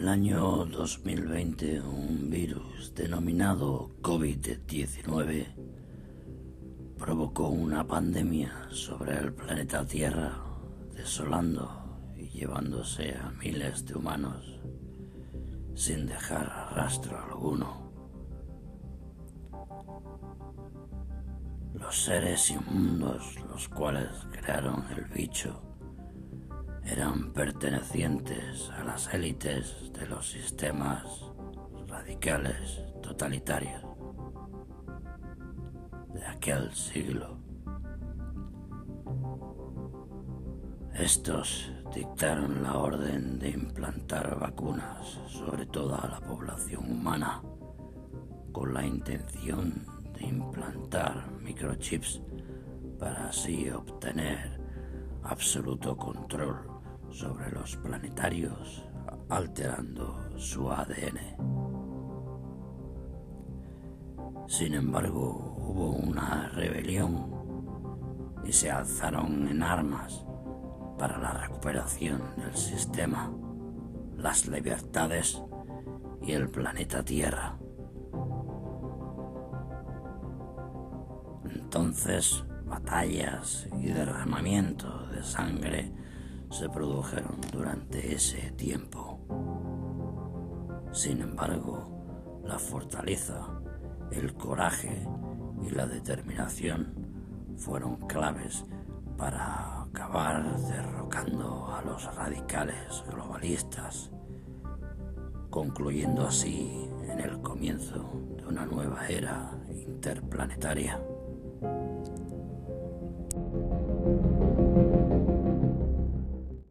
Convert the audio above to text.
el año 2020 un virus denominado COVID-19 provocó una pandemia sobre el planeta Tierra, desolando y llevándose a miles de humanos sin dejar rastro alguno. Los seres inmundos, los cuales crearon el bicho, eran pertenecientes a las élites de los sistemas radicales totalitarios de aquel siglo. Estos dictaron la orden de implantar vacunas sobre toda la población humana con la intención de implantar microchips para así obtener absoluto control sobre los planetarios alterando su ADN. Sin embargo, hubo una rebelión y se alzaron en armas para la recuperación del sistema, las libertades y el planeta Tierra. Entonces, batallas y derramamiento de sangre se produjeron durante ese tiempo. Sin embargo, la fortaleza, el coraje y la determinación fueron claves para acabar derrocando a los radicales globalistas, concluyendo así en el comienzo de una nueva era interplanetaria.